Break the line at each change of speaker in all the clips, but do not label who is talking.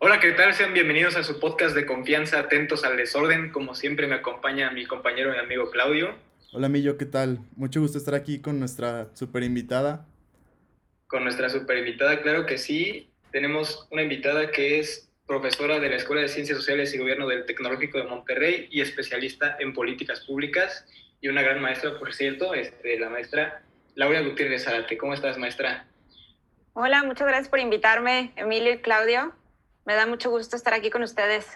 Hola, ¿qué tal? Sean bienvenidos a su podcast de confianza, atentos al desorden. Como siempre me acompaña mi compañero y amigo Claudio.
Hola, Millo, ¿qué tal? Mucho gusto estar aquí con nuestra super invitada.
Con nuestra super invitada, claro que sí. Tenemos una invitada que es profesora de la Escuela de Ciencias Sociales y Gobierno del Tecnológico de Monterrey y especialista en políticas públicas y una gran maestra, por cierto, este, la maestra Laura Gutiérrez Zárate. ¿Cómo estás, maestra?
Hola, muchas gracias por invitarme, Emilio y Claudio. Me da mucho gusto estar aquí con ustedes.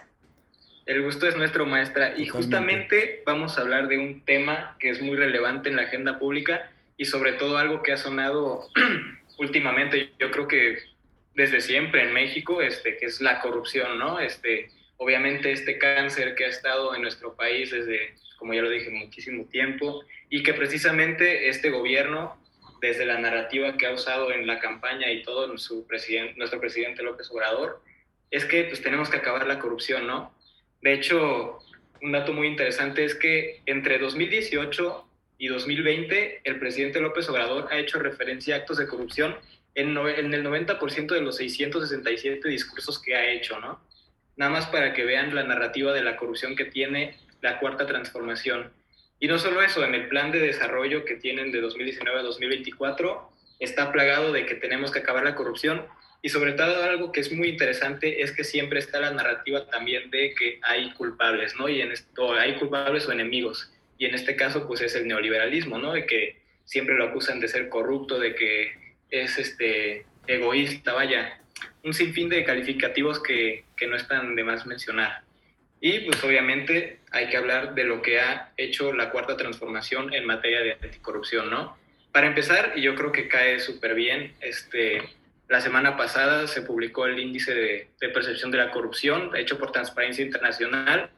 El gusto es nuestro, maestra. Y justamente vamos a hablar de un tema que es muy relevante en la agenda pública y sobre todo algo que ha sonado últimamente, yo creo que desde siempre en México, este, que es la corrupción, ¿no? Este, obviamente este cáncer que ha estado en nuestro país desde, como ya lo dije, muchísimo tiempo y que precisamente este gobierno, desde la narrativa que ha usado en la campaña y todo su presidente, nuestro presidente López Obrador, es que pues tenemos que acabar la corrupción, ¿no? De hecho, un dato muy interesante es que entre 2018 y 2020 el presidente López Obrador ha hecho referencia a actos de corrupción en, en el 90% de los 667 discursos que ha hecho, ¿no? Nada más para que vean la narrativa de la corrupción que tiene la cuarta transformación. Y no solo eso, en el plan de desarrollo que tienen de 2019 a 2024 está plagado de que tenemos que acabar la corrupción y sobre todo algo que es muy interesante es que siempre está la narrativa también de que hay culpables, ¿no? Y en esto hay culpables o enemigos. Y en este caso, pues es el neoliberalismo, ¿no? De que siempre lo acusan de ser corrupto, de que es este egoísta, vaya, un sinfín de calificativos que, que no están de más mencionar. Y pues obviamente hay que hablar de lo que ha hecho la cuarta transformación en materia de anticorrupción, ¿no? Para empezar, y yo creo que cae súper bien, este, la semana pasada se publicó el índice de, percepción de la corrupción hecho por Transparencia Internacional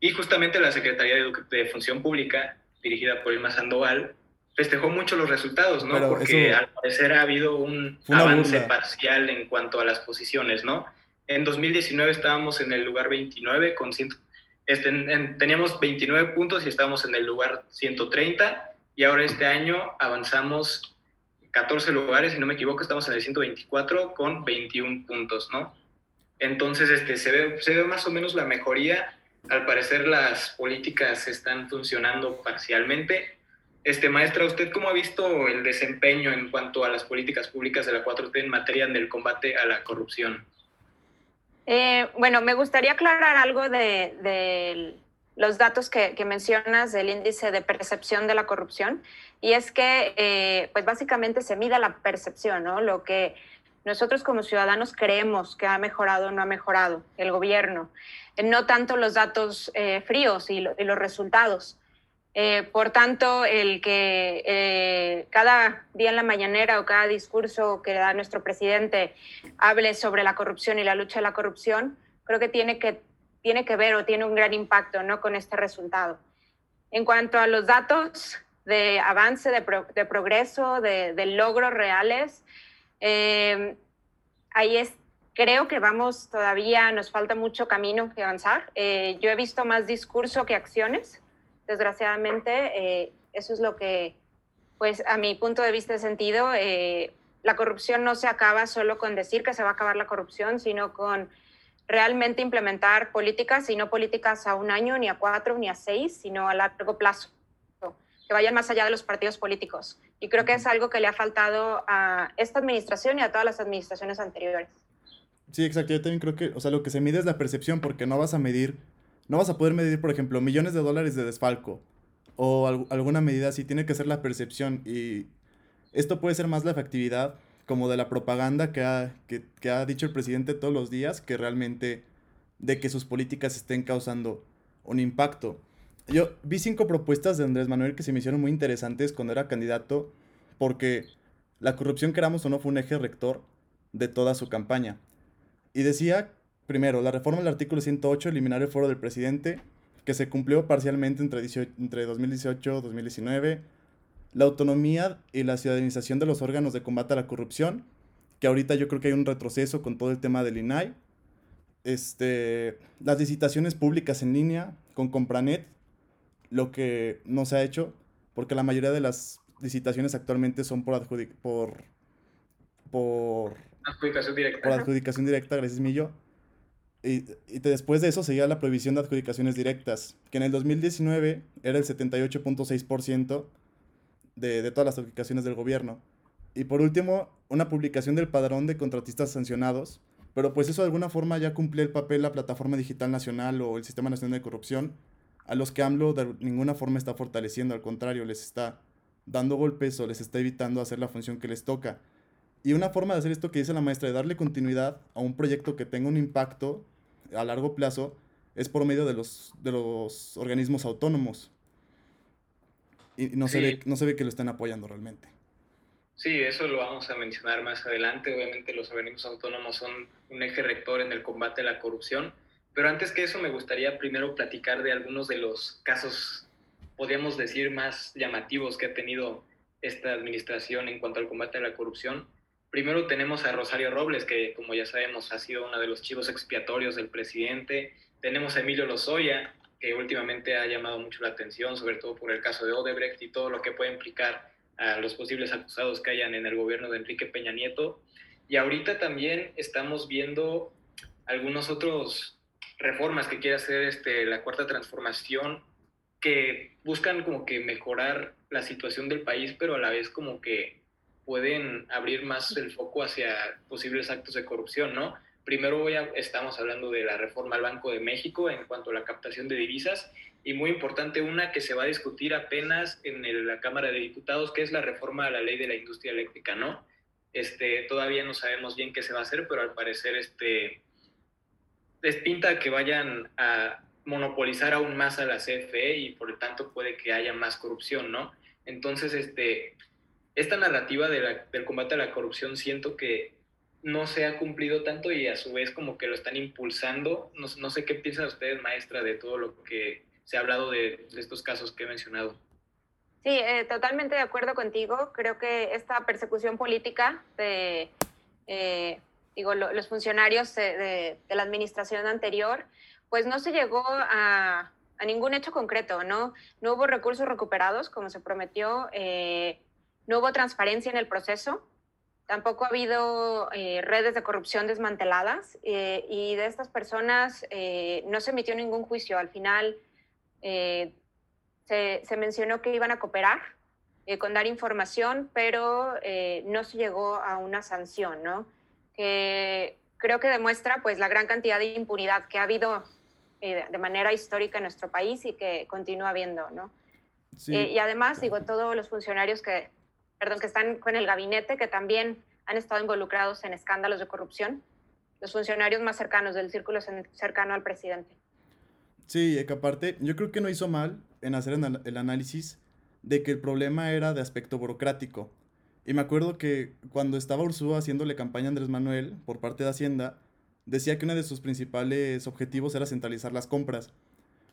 y justamente la Secretaría de, Función Pública, dirigida por Irma Sandoval, festejó mucho los resultados, ¿no? Porque al parecer ha habido un avance parcial en cuanto a las posiciones, ¿no? En 2019 estábamos en el lugar 29 con este, teníamos 29 puntos y estábamos en el lugar 130 y ahora este año avanzamos 14 lugares, si no me equivoco, estamos en el 124 con 21 puntos, ¿no? Entonces, este, se, ve, se ve más o menos la mejoría. Al parecer las políticas están funcionando parcialmente. Este, maestra, ¿usted cómo ha visto el desempeño en cuanto a las políticas públicas de la 4T en materia del combate a la corrupción?
Eh, bueno, me gustaría aclarar algo de, de los datos que, que, mencionas del índice de percepción de la corrupción y es que eh, pues básicamente se mida la percepción, ¿no? Lo que nosotros como ciudadanos creemos que ha mejorado o no ha mejorado el gobierno, eh, no tanto los datos eh, fríos y, los resultados. por tanto, el que cada día en la mañanera o cada discurso que da nuestro presidente hable sobre la corrupción y la lucha de la corrupción, creo que tiene que, tiene que ver o tiene un gran impacto ¿no? con este resultado. En cuanto a los datos, de avance, de, progreso, de, logros reales. Eh, ahí es, creo que vamos todavía, nos falta mucho camino que avanzar. Eh, yo he visto más discurso que acciones, desgraciadamente. Eh, eso es lo que, pues a mi punto de vista, de sentido. la corrupción no se acaba solo con decir que se va a acabar la corrupción, sino con realmente implementar políticas, y no políticas a un año, ni a cuatro, ni a seis, sino a largo plazo que vayan más allá de los partidos políticos. Y creo que es algo que le ha faltado a esta administración y a todas las administraciones anteriores.
Sí, exacto. Yo también creo que, o sea, lo que se mide es la percepción porque no vas a medir, no vas a poder medir, por ejemplo, millones de dólares de desfalco o alguna medida así. Tiene que ser la percepción y esto puede ser más la efectividad como de la propaganda que ha, que, que ha dicho el presidente todos los días que realmente de que sus políticas estén causando un impacto. Yo vi cinco propuestas de Andrés Manuel que se me hicieron muy interesantes cuando era candidato, porque la corrupción, queramos o no, fue un eje rector de toda su campaña. Y decía, primero, la reforma del artículo 108, eliminar el foro del presidente, que se cumplió parcialmente entre, entre 2018 y 2019. La autonomía y la ciudadanización de los órganos de combate a la corrupción, que ahorita yo creo que hay un retroceso con todo el tema del INAI. Este, las licitaciones públicas en línea con Compranet, lo que no se ha hecho, porque la mayoría de las licitaciones actualmente son por, por, por
adjudicación directa.
Por adjudicación directa, gracias Millo. Y, después de eso seguía la prohibición de adjudicaciones directas, que en el 2019 era el 78.6% de, de todas las adjudicaciones del gobierno. Y por último, una publicación del padrón de contratistas sancionados, pero pues eso de alguna forma ya cumplía el papel la Plataforma Digital Nacional o el Sistema Nacional de Corrupción, a los que AMLO de ninguna forma está fortaleciendo, al contrario, les está dando golpes o les está evitando hacer la función que les toca. Y una forma de hacer esto que dice la maestra, de darle continuidad a un proyecto que tenga un impacto a largo plazo, es por medio de los, de los organismos autónomos. Y no, se ve, no se ve que lo estén apoyando realmente.
Sí, eso lo vamos a mencionar más adelante. Obviamente los organismos autónomos son un eje rector en el combate a la corrupción. Pero antes que eso me gustaría primero platicar de algunos de los casos, podríamos decir, más llamativos que ha tenido esta administración en cuanto al combate a la corrupción. Primero tenemos a Rosario Robles, que como ya sabemos ha sido uno de los chivos expiatorios del presidente. Tenemos a Emilio Lozoya, que últimamente ha llamado mucho la atención, sobre todo por el caso de Odebrecht y todo lo que puede implicar a los posibles acusados que hayan en el gobierno de Enrique Peña Nieto. Y ahorita también estamos viendo algunos otros reformas que quiere hacer este, la cuarta transformación que buscan como que mejorar la situación del país, pero a la vez como que pueden abrir más el foco hacia posibles actos de corrupción, ¿no? Primero voy estamos hablando de la reforma al Banco de México en cuanto a la captación de divisas y muy importante una que se va a discutir apenas en la Cámara de Diputados, que es la reforma a la ley de la industria eléctrica, ¿no? Este, todavía no sabemos bien qué se va a hacer, pero al parecer este, es pinta que vayan a monopolizar aún más a la CFE y por lo tanto puede que haya más corrupción, ¿no? Entonces, este, esta narrativa del combate a la corrupción siento que no se ha cumplido tanto y a su vez como que lo están impulsando. No, no sé qué piensan ustedes, maestra, de todo lo que se ha hablado de, estos casos que he mencionado.
Sí, eh, totalmente de acuerdo contigo. Creo que esta persecución política de, eh, digo, los funcionarios de, la administración anterior, pues no se llegó a, ningún hecho concreto, ¿no? No hubo recursos recuperados, como se prometió, eh, no hubo transparencia en el proceso, tampoco ha habido redes de corrupción desmanteladas y de estas personas no se emitió ningún juicio. Al final, eh, se, mencionó que iban a cooperar eh, con dar información, pero eh, no se llegó a una sanción, ¿no? Que creo que demuestra pues la gran cantidad de impunidad que ha habido de manera histórica en nuestro país y que continúa habiendo, ¿no? y además, digo, todos los funcionarios que, perdón, que están con el gabinete, que también han estado involucrados en escándalos de corrupción, los funcionarios más cercanos del círculo cercano al presidente.
Sí, que aparte, yo creo que no hizo mal en hacer el análisis de que el problema era de aspecto burocrático. Y me acuerdo que cuando estaba Ursúa haciéndole campaña a Andrés Manuel por parte de Hacienda, decía que uno de sus principales objetivos era centralizar las compras.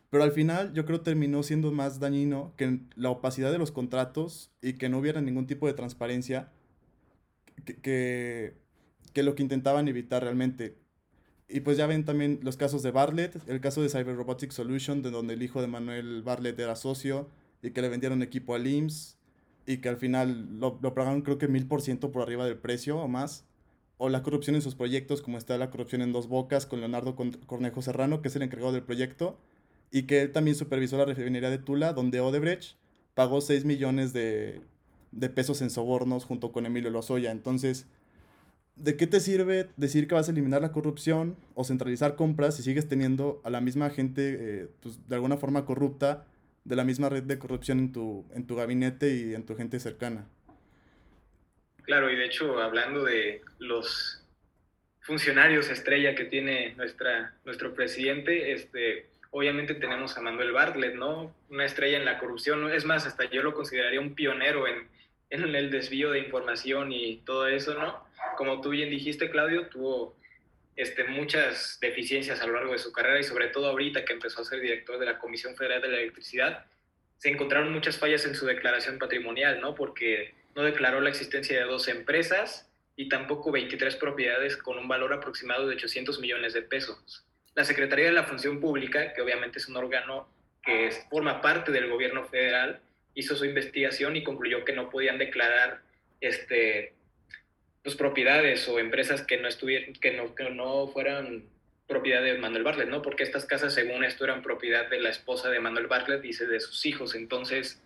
Pero al final yo creo terminó siendo más dañino que la opacidad de los contratos y que no hubiera ningún tipo de transparencia que, que lo que intentaban evitar realmente. Y pues ya ven también los casos de Bartlett, el caso de Cyber Robotics Solution, de donde el hijo de Manuel Bartlett era socio y que le vendieron equipo al IMSS y que al final lo, lo pagaron creo que mil por ciento por arriba del precio o más. O la corrupción en sus proyectos, como está la corrupción en Dos Bocas con Leonardo Cornejo Serrano, que es el encargado del proyecto, y que él también supervisó la refinería de Tula, donde Odebrecht pagó 6 millones de, de pesos en sobornos junto con Emilio Lozoya. Entonces, ¿de qué te sirve decir que vas a eliminar la corrupción o centralizar compras si sigues teniendo a la misma gente, eh, pues, de alguna forma corrupta, de la misma red de corrupción en tu, en tu gabinete y en tu gente cercana?
Claro, y de hecho, hablando de los funcionarios estrella que tiene nuestra, nuestro presidente, este, obviamente tenemos a Manuel Bartlett, ¿no? Una estrella en la corrupción, es más, hasta yo lo consideraría un pionero en, en el desvío de información y todo eso, ¿no? Como tú bien dijiste, Claudio, tuvo este, muchas deficiencias a lo largo de su carrera y sobre todo ahorita que empezó a ser director de la Comisión Federal de la Electricidad, se encontraron muchas fallas en su declaración patrimonial, ¿no? Porque no declaró la existencia de dos empresas y tampoco 23 propiedades con un valor aproximado de 800 millones de pesos. La Secretaría de la Función Pública, que obviamente es un órgano que forma parte del gobierno federal, hizo su investigación y concluyó que no podían declarar este, pues, propiedades o empresas que no, estuvieran, que no, que no fueran propiedad de Manuel Bartlett, ¿no? Porque estas casas, según esto, eran propiedad de la esposa de Manuel Bartlett, dice, de sus hijos. Entonces,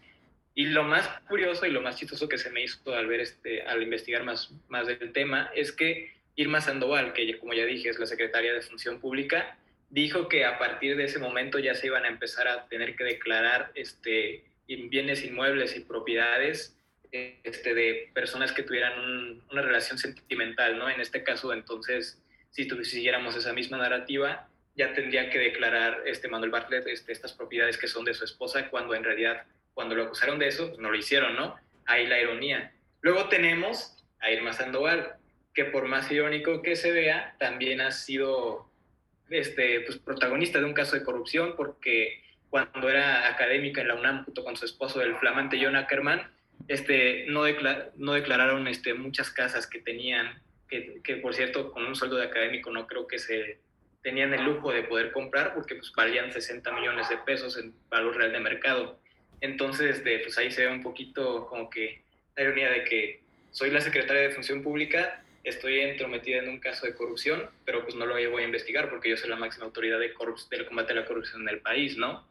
y lo más curioso y lo más chistoso que se me hizo al ver este, al investigar más, más del tema, es que Irma Sandoval, que como ya dije es la secretaria de Función Pública, dijo que a partir de ese momento ya se iban a empezar a tener que declarar este, bienes inmuebles y propiedades este, de personas que tuvieran una relación sentimental, ¿no? En este caso, entonces, si siguiéramos esa misma narrativa, ya tendría que declarar este Manuel Bartlett este, estas propiedades que son de su esposa, cuando en realidad, cuando lo acusaron de eso, pues no lo hicieron, ¿no? Ahí la ironía. Luego tenemos a Irma Sandoval, que por más irónico que se vea, también ha sido este, pues, protagonista de un caso de corrupción, porque cuando era académica en la UNAM, junto con su esposo, el flamante John Ackerman, este, no, no declararon este, muchas casas que tenían, que, que, por cierto, con un sueldo de académico no creo que se tenían el lujo de poder comprar, porque pues, valían 60 millones de pesos en valor real de mercado. Entonces, este, pues ahí se ve un poquito como que la ironía de que soy la secretaria de Función Pública, estoy entrometida en un caso de corrupción, pero pues no lo voy a investigar porque yo soy la máxima autoridad de del combate a la corrupción en el país, ¿no?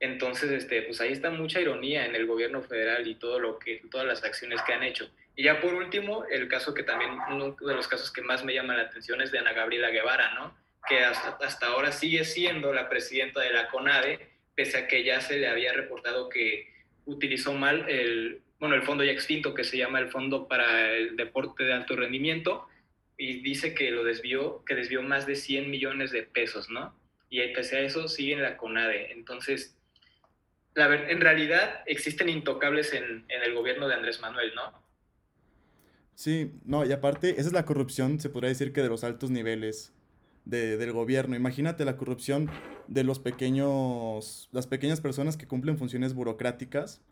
Entonces, este, pues ahí está mucha ironía en el gobierno federal y todo lo que, todas las acciones que han hecho. Y ya por último, el caso que también, uno de los casos que más me llama la atención es de Ana Gabriela Guevara, ¿no? Que hasta, hasta ahora sigue siendo la presidenta de la CONADE, pese a que ya se le había reportado que utilizó mal el, bueno, el fondo ya extinto que se llama el Fondo para el Deporte de Alto Rendimiento y dice que lo desvió, que desvió más de 100 millones de pesos, ¿no? Y pese a eso sigue en la CONADE. Entonces, la en realidad existen intocables en, en el gobierno de Andrés Manuel, ¿no?
Sí, no, y aparte, esa es la corrupción, se podría decir que de los altos niveles de, del gobierno. Imagínate la corrupción de los pequeños, las pequeñas personas que cumplen funciones burocráticas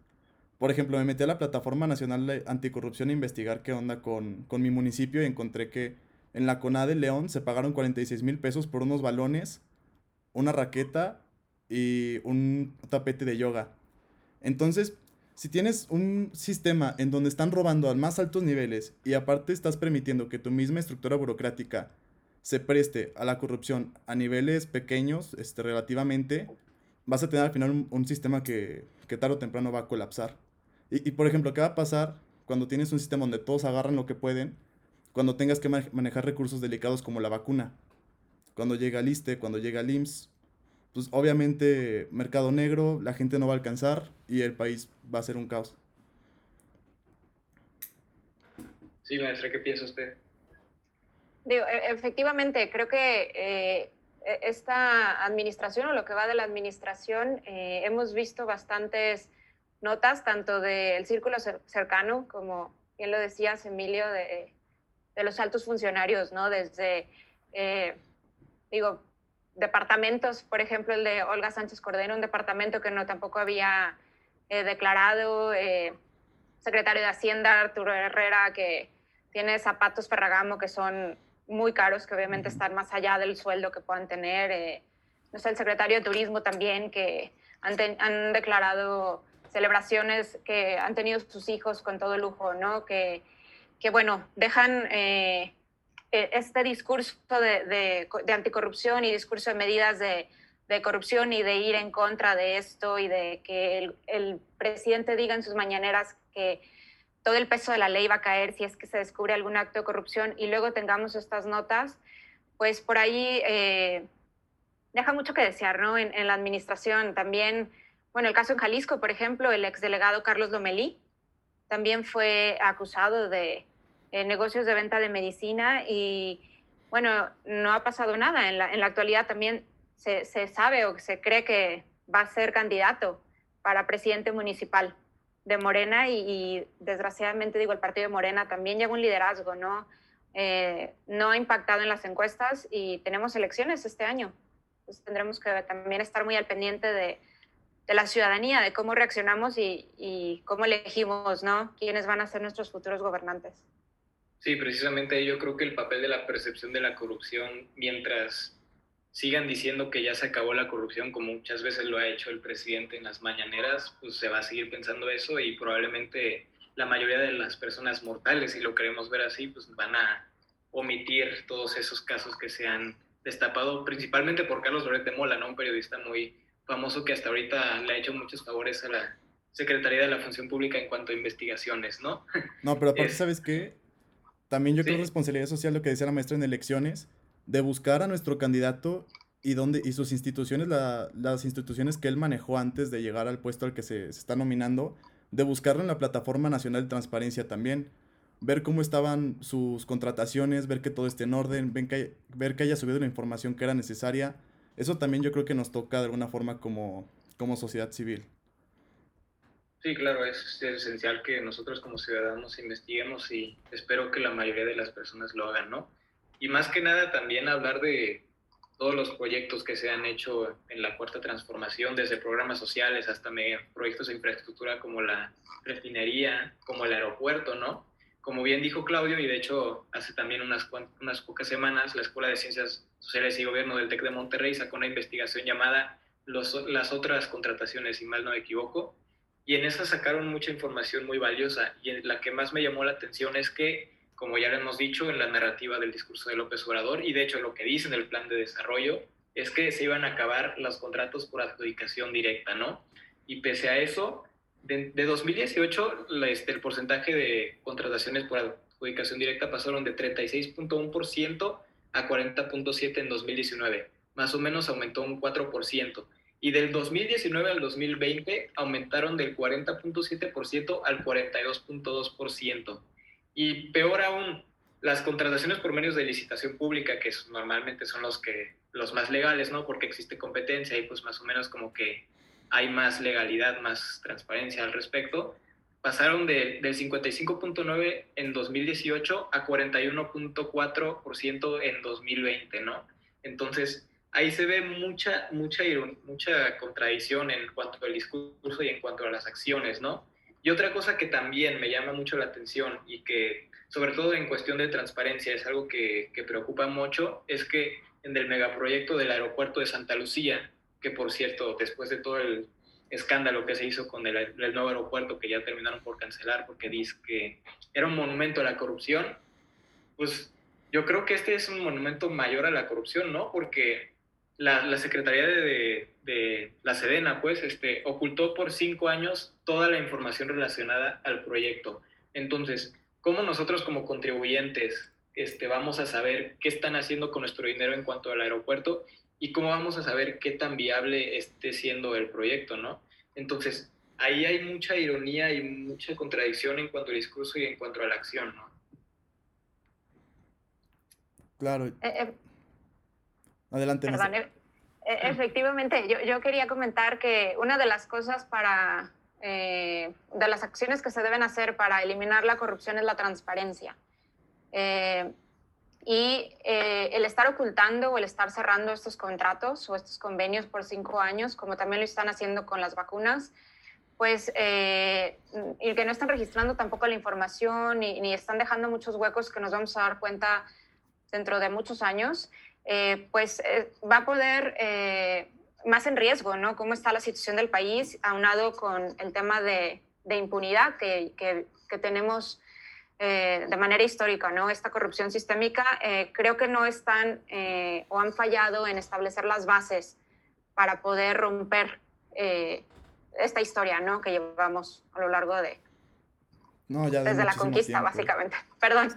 por ejemplo, me metí a la Plataforma Nacional Anticorrupción a investigar qué onda con, mi municipio y encontré que en la CONADE León se pagaron 46 mil pesos por unos balones, una raqueta y un tapete de yoga. Entonces, si tienes un sistema en donde están robando a más altos niveles y aparte estás permitiendo que tu misma estructura burocrática se preste a la corrupción a niveles pequeños, este, relativamente, vas a tener al final un, sistema que, que tarde o temprano va a colapsar. Y, por ejemplo, ¿qué va a pasar cuando tienes un sistema donde todos agarran lo que pueden? Cuando tengas que manejar recursos delicados como la vacuna. Cuando llega el ISTE, cuando llega el. Pues obviamente mercado negro, la gente no va a alcanzar y el país va a ser un caos.
Sí, maestra, ¿qué piensa usted?
Digo, e, efectivamente, creo que eh, e, esta administración o lo que va de la administración, eh, hemos visto bastantes notas, tanto del círculo cercano, como bien lo decías, Emilio, de, los altos funcionarios, ¿no? Desde, eh, digo, departamentos, por ejemplo, el de Olga Sánchez Cordero, un departamento que no tampoco había eh, declarado, eh, secretario de Hacienda, Arturo Herrera, que tiene zapatos Ferragamo que son muy caros, que obviamente están más allá del sueldo que puedan tener. no sé, el secretario de Turismo también, que han, han declarado celebraciones que han tenido sus hijos con todo lujo, ¿no? Que, que bueno, dejan eh, este discurso de, anticorrupción y discurso de medidas de, corrupción y de ir en contra de esto y de que el, presidente diga en sus mañaneras que todo el peso de la ley va a caer si es que se descubre algún acto de corrupción y luego tengamos estas notas, pues por ahí eh, deja mucho que desear, ¿no? En, en la administración también bueno, el caso en Jalisco, por ejemplo, el exdelegado Carlos Lomelí también fue acusado de eh, negocios de venta de medicina y, bueno, no ha pasado nada. En la, actualidad también se, sabe o se cree que va a ser candidato para presidente municipal de Morena y, desgraciadamente, digo, el partido de Morena también lleva un liderazgo, ¿no? Eh, no ha impactado en las encuestas y tenemos elecciones este año. Entonces tendremos que también estar muy al pendiente de, de la ciudadanía, de cómo reaccionamos y, cómo elegimos, ¿no? ¿Quiénes van a ser nuestros futuros gobernantes?
Sí, precisamente yo creo que el papel de la percepción de la corrupción, mientras sigan diciendo que ya se acabó la corrupción, como muchas veces lo ha hecho el presidente en las mañaneras, pues se va a seguir pensando eso y probablemente la mayoría de las personas mortales, si lo queremos ver así, pues van a omitir todos esos casos que se han destapado principalmente por Carlos Loret de Mola, ¿no? un periodista muy famoso que hasta ahorita le ha hecho muchos favores a la Secretaría de la Función Pública en cuanto a investigaciones, ¿no?
No, pero aparte, ¿sabes qué? También yo creo responsabilidad social, lo que decía la maestra en elecciones, de buscar a nuestro candidato y, dónde, y sus instituciones, las instituciones que él manejó antes de llegar al puesto al que se, se está nominando, de buscarlo en la Plataforma Nacional de Transparencia también ver cómo estaban sus contrataciones, ver que todo esté en orden, ver que, ver que haya subido la información que era necesaria. Eso también yo creo que nos toca de alguna forma como, como sociedad civil.
Sí, claro, es esencial que nosotros como ciudadanos investiguemos y espero que la mayoría de las personas lo hagan, ¿no? Y más que nada también hablar de todos los proyectos que se han hecho en la cuarta transformación, desde programas sociales hasta proyectos de infraestructura como la refinería, como el aeropuerto, ¿no? como bien dijo Claudio, y de hecho hace también unas, unas pocas semanas, la Escuela de Ciencias Sociales y Gobierno del TEC de Monterrey sacó una investigación llamada Las otras contrataciones, si mal no me equivoco, y en esa sacaron mucha información muy valiosa, y la que más me llamó la atención es que, como ya lo hemos dicho en la narrativa del discurso de López Obrador, y de hecho lo que dice en el plan de desarrollo, es que se iban a acabar los contratos por adjudicación directa, ¿no? Y pese a eso, de, 2018, este, el porcentaje de contrataciones por adjudicación directa pasaron de 36.1% a 40.7% en 2019. Más o menos aumentó un 4%. Y del 2019 al 2020 aumentaron del 40.7% al 42.2%. Y peor aún, las contrataciones por medios de licitación pública, que normalmente son los, que, los más legales, ¿no? Porque existe competencia y pues más o menos como que hay más legalidad, más transparencia al respecto, pasaron del 55.9 en 2018 a 41.4% en 2020, ¿no? Entonces, ahí se ve mucha, mucha, mucha contradicción en cuanto al discurso y en cuanto a las acciones, ¿no? Y otra cosa que también me llama mucho la atención y que, sobre todo en cuestión de transparencia, es algo que, que preocupa mucho, es que en el megaproyecto del aeropuerto de Santa Lucía, que por cierto, después de todo el escándalo que se hizo con el, nuevo aeropuerto que ya terminaron por cancelar porque dice que era un monumento a la corrupción, pues yo creo que este es un monumento mayor a la corrupción, ¿no? Porque la, Secretaría de, de, la Sedena, pues, este, ocultó por cinco años toda la información relacionada al proyecto. Entonces, ¿cómo nosotros como contribuyentes este, vamos a saber qué están haciendo con nuestro dinero en cuanto al aeropuerto y cómo vamos a saber qué tan viable esté siendo el proyecto, ¿no? Entonces, ahí hay mucha ironía y mucha contradicción en cuanto al discurso y en cuanto a la acción, ¿no?
Claro. Eh, eh, Adelante.
E, e, efectivamente, yo, yo, quería comentar que una de las cosas para, eh, de las acciones que se deben hacer para eliminar la corrupción es la transparencia. Y eh, el estar ocultando o el estar cerrando estos contratos o estos convenios por cinco años, como también lo están haciendo con las vacunas, pues, eh, y que no están registrando tampoco la información ni, ni, están dejando muchos huecos que nos vamos a dar cuenta dentro de muchos años, eh, pues va a poder más en riesgo, ¿no? Cómo está la situación del país, aunado con el tema de, impunidad que, que, tenemos eh, de manera histórica, ¿no? Esta corrupción sistémica, eh, creo que no están eh, o han fallado en establecer las bases para poder romper esta historia, ¿no? Que llevamos a lo largo de...
No, ya
desde la conquista, básicamente. Perdón.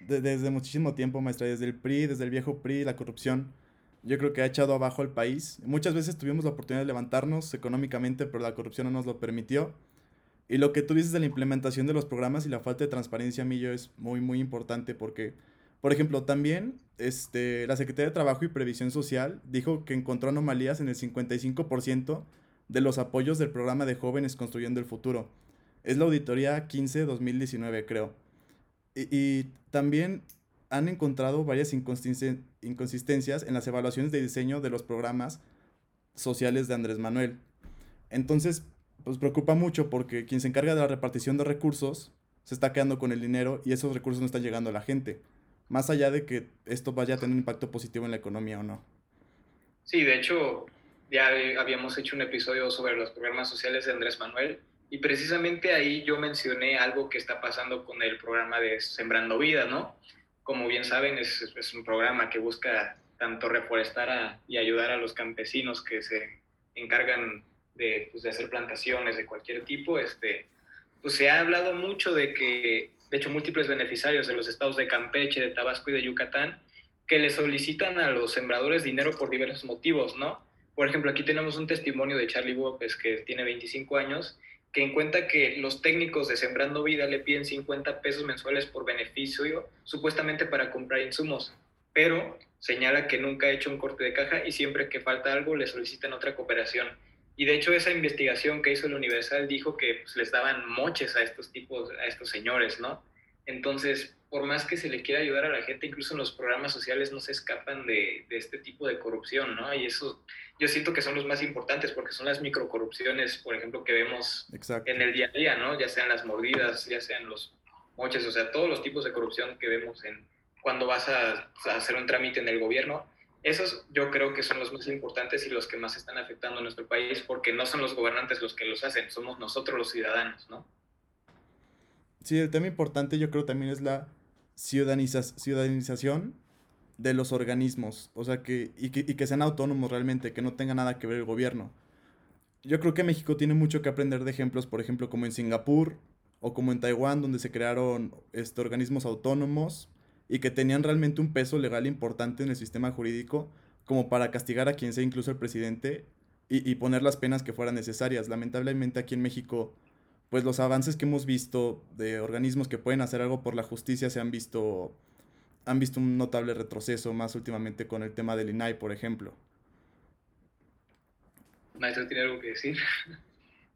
desde muchísimo tiempo, maestra, desde el PRI, desde el viejo PRI, la corrupción, yo creo que ha echado abajo al país. Muchas veces tuvimos la oportunidad de levantarnos económicamente, pero la corrupción no nos lo permitió. Y lo que tú dices de la implementación de los programas y la falta de transparencia, Millo, es muy, muy importante porque, por ejemplo, también este, la Secretaría de Trabajo y Previsión Social dijo que encontró anomalías en el 55% de los apoyos del programa de jóvenes construyendo el futuro. Es la auditoría 15-2019, creo. Y, y, también han encontrado varias inconsistencias en las evaluaciones de diseño de los programas sociales de Andrés Manuel. Entonces, pues preocupa mucho porque quien se encarga de la repartición de recursos se está quedando con el dinero y esos recursos no están llegando a la gente. Más allá de que esto vaya a tener un impacto positivo en la economía o no.
Sí, de hecho, ya habíamos hecho un episodio sobre los programas sociales de Andrés Manuel y precisamente ahí yo mencioné algo que está pasando con el programa de Sembrando Vida, ¿no? Como bien saben, es, un programa que busca tanto reforestar y ayudar a los campesinos que se encargan de, pues, de, hacer plantaciones de cualquier tipo, este, pues se ha hablado mucho de que, de hecho, múltiples beneficiarios de los estados de Campeche, de Tabasco y de Yucatán, que le solicitan a los sembradores dinero por diversos motivos, ¿no? Por ejemplo, aquí tenemos un testimonio de Charlie López, que tiene 25 años, que encuentra que los técnicos de Sembrando Vida le piden 50 pesos mensuales por beneficio, supuestamente para comprar insumos, pero señala que nunca ha hecho un corte de caja y siempre que falta algo le solicitan otra cooperación. Y de hecho esa investigación que hizo el Universal dijo que pues, les daban moches a estos tipos, a estos señores, ¿no? Entonces, por más que se le quiera ayudar a la gente, incluso en los programas sociales no se escapan de, de este tipo de corrupción, ¿no? Y eso yo siento que son los más importantes porque son las microcorrupciones, por ejemplo, que vemos en el día a día, ¿no? Ya sean las mordidas, ya sean los moches, o sea, todos los tipos de corrupción que vemos en cuando vas a, hacer un trámite en el gobierno. Esos yo creo que son los más importantes y los que más están afectando a nuestro país porque no son los gobernantes los que los hacen, somos nosotros los ciudadanos, ¿no?
Sí, el tema importante yo creo también es la ciudadanización de los organismos, o sea, que y, que sean autónomos realmente, que no tenga nada que ver el gobierno. Yo creo que México tiene mucho que aprender de ejemplos, por ejemplo, como en Singapur o como en Taiwán, donde se crearon este, organismos autónomos y que tenían realmente un peso legal importante en el sistema jurídico, como para castigar a quien sea, incluso el presidente, y, y poner las penas que fueran necesarias. Lamentablemente aquí en México pues los avances que hemos visto de organismos que pueden hacer algo por la justicia se han visto, han visto un notable retroceso más últimamente con el tema del INAI, por ejemplo.
Maestro, ¿tiene algo que decir?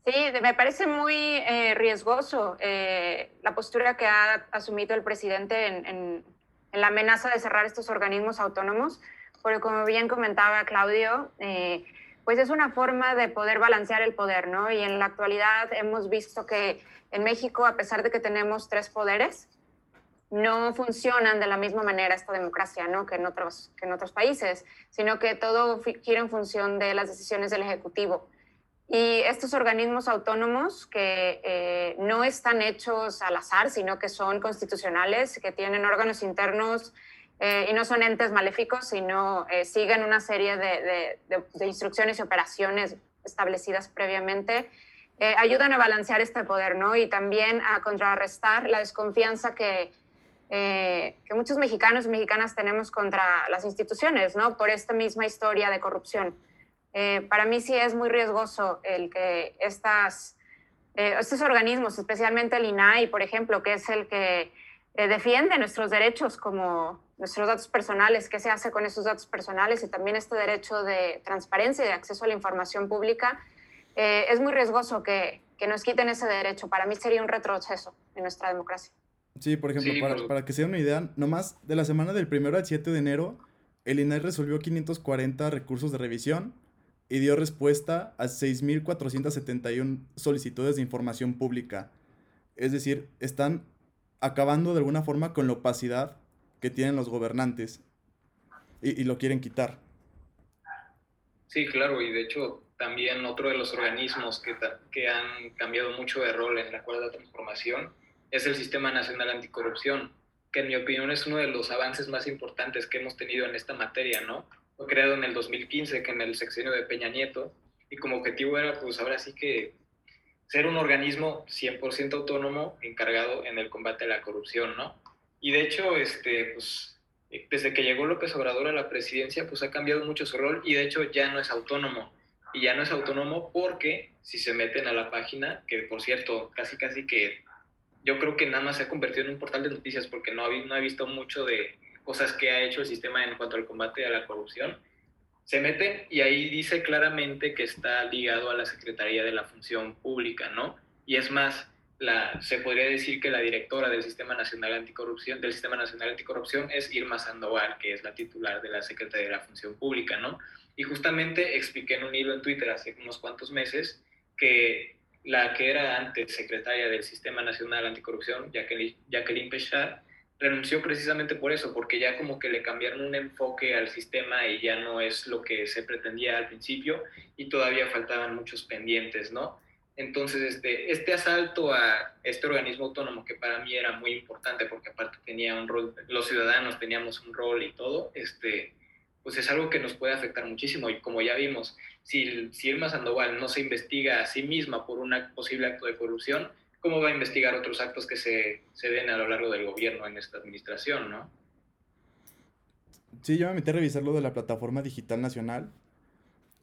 Sí, me parece muy eh, riesgoso eh, la postura que ha asumido el presidente en, en, la amenaza de cerrar estos organismos autónomos, porque como bien comentaba Claudio, eh, pues es una forma de poder balancear el poder, ¿no? Y en la actualidad hemos visto que en México, a pesar de que tenemos tres poderes, no funcionan de la misma manera esta democracia, ¿no? Que en otros, que en otros países, sino que todo gira en función de las decisiones del Ejecutivo. Y estos organismos autónomos que eh, no están hechos al azar, sino que son constitucionales, que tienen órganos internos eh, y no son entes maléficos, sino eh, siguen una serie de, de, instrucciones y operaciones establecidas previamente, eh, ayudan a balancear este poder, ¿no? Y también a contrarrestar la desconfianza que, que muchos mexicanos y mexicanas tenemos contra las instituciones, ¿no? Por esta misma historia de corrupción. para mí sí es muy riesgoso el que estas, estos organismos, especialmente el INAI, por ejemplo, que es el que defiende nuestros derechos como nuestros datos personales, qué se hace con esos datos personales y también este derecho de transparencia y de acceso a la información pública, eh, es muy riesgoso que, que, nos quiten ese derecho. Para mí sería un retroceso en nuestra democracia.
Sí, por ejemplo, para, para, que se den una idea, nomás de la semana del 1 al 7 de enero, el INAI resolvió 540 recursos de revisión y dio respuesta a 6.471 solicitudes de información pública. Es decir, están acabando de alguna forma con la opacidad que tienen los gobernantes y, lo quieren quitar.
Sí, claro, y de hecho también otro de los organismos que, que han cambiado mucho de rol en la cuarta transformación es el Sistema Nacional Anticorrupción, que en mi opinión es uno de los avances más importantes que hemos tenido en esta materia, ¿no? Fue creado en el 2015, que en el sexenio de Peña Nieto, y como objetivo era, pues ahora sí que ser un organismo 100% autónomo encargado en el combate a la corrupción, ¿no? Y de hecho, este, pues, eh, desde que llegó López Obrador a la presidencia, pues ha cambiado mucho su rol y de hecho ya no es autónomo. Y ya no es autónomo porque si se meten a la página, que por cierto, casi casi que yo creo que nada más se ha convertido en un portal de noticias porque no no visto mucho de cosas que ha hecho el sistema en cuanto al combate a la corrupción. Se meten y ahí dice claramente que está ligado a la Secretaría de la Función Pública, ¿no? Y es más, se podría decir que la directora del Sistema Nacional Anticorrupción, del Sistema Nacional Anticorrupción es Irma Sandoval, que es la titular de la Secretaría de la Función Pública, ¿no? Y justamente expliqué en un hilo en Twitter hace unos cuantos meses que la que era antes secretaria del Sistema Nacional Anticorrupción, Jacqueline, Jacqueline Pechard, renunció precisamente por eso, porque ya como que le cambiaron un enfoque al sistema y ya no es lo que se pretendía al principio y todavía faltaban muchos pendientes, ¿no? Entonces, este, este asalto a este organismo autónomo, que para mí era muy importante porque aparte tenía un rol, los ciudadanos teníamos un rol y todo, este, pues es algo que nos puede afectar muchísimo. Y como ya vimos, si, si Irma Sandoval no se investiga a sí misma por un posible acto de corrupción, ¿cómo va a investigar otros actos que se, se den a lo largo del gobierno en esta administración, no?
Sí, yo me metí a revisar lo de la plataforma digital nacional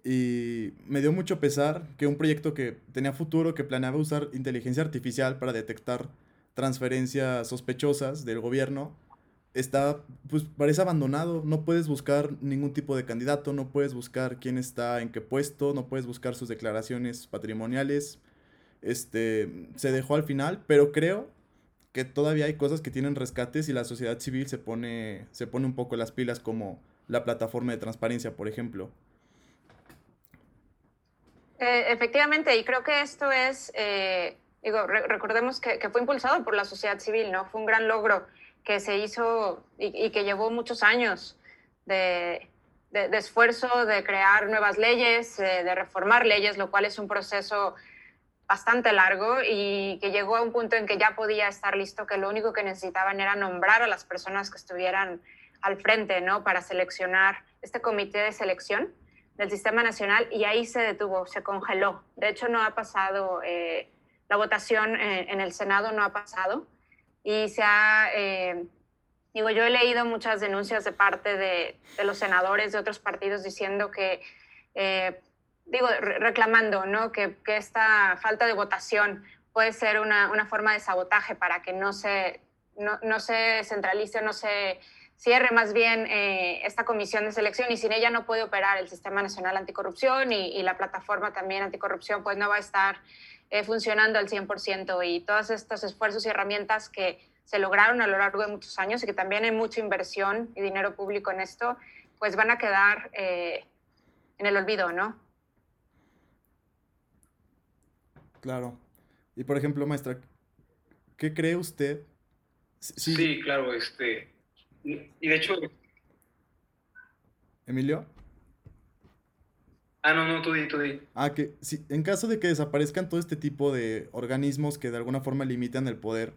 y me dio mucho pesar que un proyecto que tenía futuro, que planeaba usar inteligencia artificial para detectar transferencias sospechosas del gobierno, está, pues parece abandonado. No puedes buscar ningún tipo de candidato, no puedes buscar quién está en qué puesto, no puedes buscar sus declaraciones patrimoniales. Este, se dejó al final, pero creo que todavía hay cosas que tienen rescates y la sociedad civil se pone, se pone un poco las pilas como la plataforma de transparencia, por ejemplo.
Eh, efectivamente, y creo que esto es, eh, digo, recordemos que, que, fue impulsado por la sociedad civil, ¿no? Fue un gran logro que se hizo y, que llevó muchos años de, de, esfuerzo, de crear nuevas leyes, eh, de reformar leyes, lo cual es un proceso bastante largo y que llegó a un punto en que ya podía estar listo, que lo único que necesitaban era nombrar a las personas que estuvieran al frente, ¿no? Para seleccionar este comité de selección del Sistema Nacional y ahí se detuvo, se congeló. De hecho, no ha pasado, eh, la votación eh, en el Senado no ha pasado y se ha, eh, digo, yo he leído muchas denuncias de parte de, de los senadores de otros partidos diciendo que digo, reclamando ¿no? que, que, esta falta de votación puede ser una, una forma de sabotaje para que no se, no, no se centralice, no se cierre más bien eh, esta comisión de selección y sin ella no puede operar el Sistema Nacional Anticorrupción y, y la plataforma también anticorrupción pues no va a estar eh, funcionando al 100% y todos estos esfuerzos y herramientas que se lograron a lo largo de muchos años y que también hay mucha inversión y dinero público en esto, pues van a quedar eh, en el olvido, ¿no?
Claro. Y por ejemplo, maestra, ¿qué cree usted?
Sí, claro, este. Y de hecho.
¿Emilio?
Ah, no, no, tú di, tú di.
Ah, que si, en caso de que desaparezcan todo este tipo de organismos que de alguna forma limitan el poder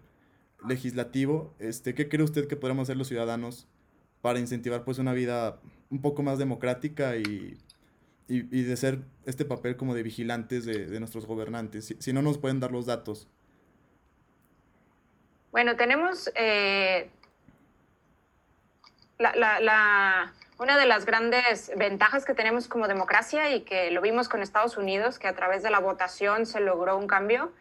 legislativo, este, ¿qué cree usted que podríamos hacer los ciudadanos para incentivar pues una vida un poco más democrática y y, de ser este papel como de vigilantes de, de nuestros gobernantes, si, si, no nos pueden dar los datos.
Bueno, tenemos eh, la, la, la, una de las grandes ventajas que tenemos como democracia y que lo vimos con Estados Unidos, que a través de la votación se logró un cambio,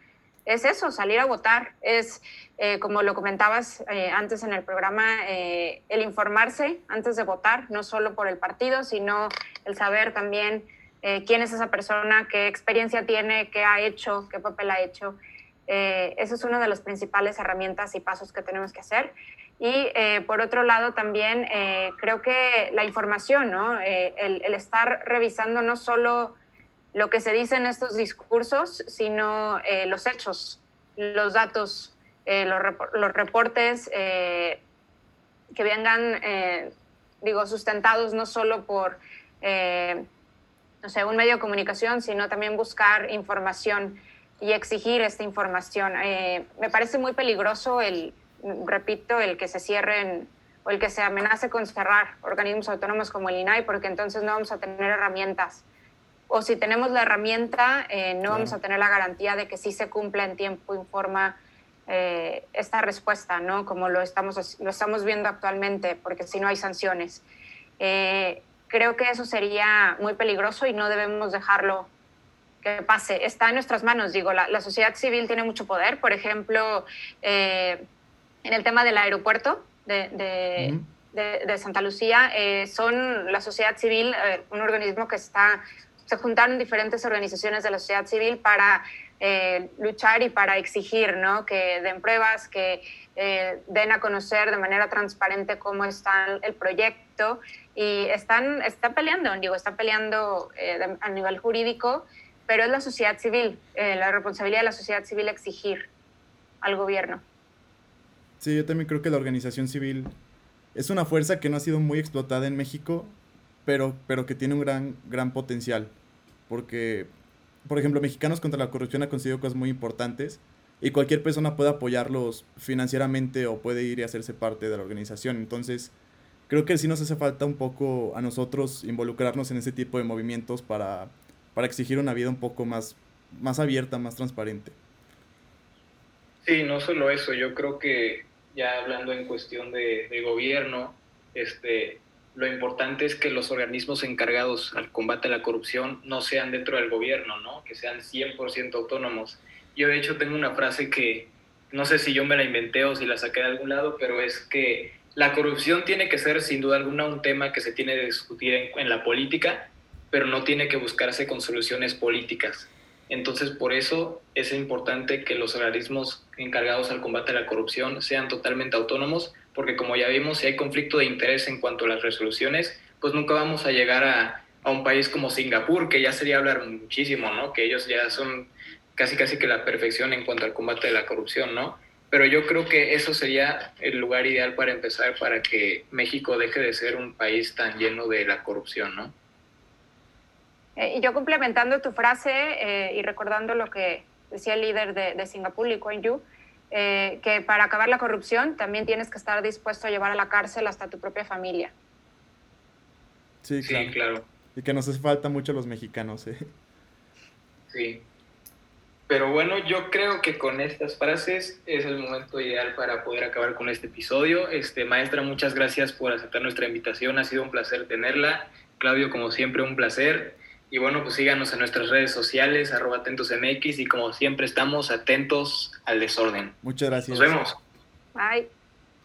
es eso, salir a votar, es, eh, como lo comentabas eh, antes en el programa, eh, el informarse antes de votar, no solo por el partido, sino el saber también eh, quién es esa persona, qué experiencia tiene, qué ha hecho, qué papel ha hecho. Eh, eso es una de las principales herramientas y pasos que tenemos que hacer. Y por otro lado también creo que la información, ¿no? El, el estar revisando no solo lo que se dice en estos discursos, sino eh, los hechos, los datos, eh, los, los, reportes eh, que vengan, digo, sustentados no solo por, no sé, un medio de comunicación, sino también buscar información y exigir esta información. me parece muy peligroso el, repito, el que se cierren o el que se amenace con cerrar organismos autónomos como el INAI, porque entonces no vamos a tener herramientas o si tenemos la herramienta, eh, no vamos a tener la garantía de que sí se cumpla en tiempo y forma eh, esta respuesta, ¿no? Como lo estamos, lo estamos viendo actualmente, porque si no hay sanciones. Eh, creo que eso sería muy peligroso y no debemos dejarlo que pase. Está en nuestras manos, digo, la, la sociedad civil tiene mucho poder. Por ejemplo, en el tema del aeropuerto de, de, de, de Santa Lucía, son la sociedad civil, un organismo que está se juntaron diferentes organizaciones de la sociedad civil para eh, luchar y para exigir ¿no? que den pruebas, que eh, den a conocer de manera transparente cómo está el proyecto y están, están peleando, digo, están peleando eh, a nivel jurídico, pero es la sociedad civil, la responsabilidad de la sociedad civil exigir al gobierno.
Sí, yo también creo que la organización civil es una fuerza que no ha sido muy explotada en México pero, pero que tiene un gran, gran potencial. Porque, por ejemplo, Mexicanos contra la Corrupción ha conseguido cosas muy importantes y cualquier persona puede apoyarlos financieramente o puede ir y hacerse parte de la organización. Entonces, creo que sí nos hace falta un poco a nosotros involucrarnos en ese tipo de movimientos para, para exigir una vida un poco más, más abierta, más transparente.
Sí, no solo eso, yo creo que ya hablando en cuestión de, de gobierno, este, lo importante es que los organismos encargados al combate a la corrupción no sean dentro del gobierno, ¿no? que sean 100% autónomos. Yo de hecho tengo una frase que no sé si yo me la inventé o si la saqué de algún lado, pero es que la corrupción tiene que ser sin duda alguna un tema que se tiene que discutir en, la política, pero no tiene que buscarse con soluciones políticas. Entonces, por eso es importante que los organismos encargados al combate a la corrupción sean totalmente autónomos, porque como ya vimos, si hay conflicto de interés en cuanto a las resoluciones, pues nunca vamos a llegar a, a un país como Singapur, que ya sería hablar muchísimo, ¿no? Que ellos ya son casi casi que la perfección en cuanto al combate de la corrupción, ¿no? pero yo creo que eso sería el lugar ideal para empezar para que México deje de ser un país tan lleno de la corrupción, ¿no?
Eh, y yo complementando tu frase eh, y recordando lo que decía el líder de, de Singapur, Lee Kuan Yew, eh, que para acabar la corrupción también tienes que estar dispuesto a llevar a la cárcel hasta tu propia familia.
Sí, claro. Sí, claro. Y que nos hace falta mucho los mexicanos, ¿eh?
Sí. Pero bueno, yo creo que con estas frases es el momento ideal para poder acabar con este episodio. Este, maestra, muchas gracias por aceptar nuestra invitación. Ha sido un placer tenerla. Claudio, como siempre, un placer. Y bueno, pues síganos en nuestras redes sociales, arroba atentosmx, y como siempre estamos atentos al desorden.
Muchas gracias.
Nos vemos.
Bye.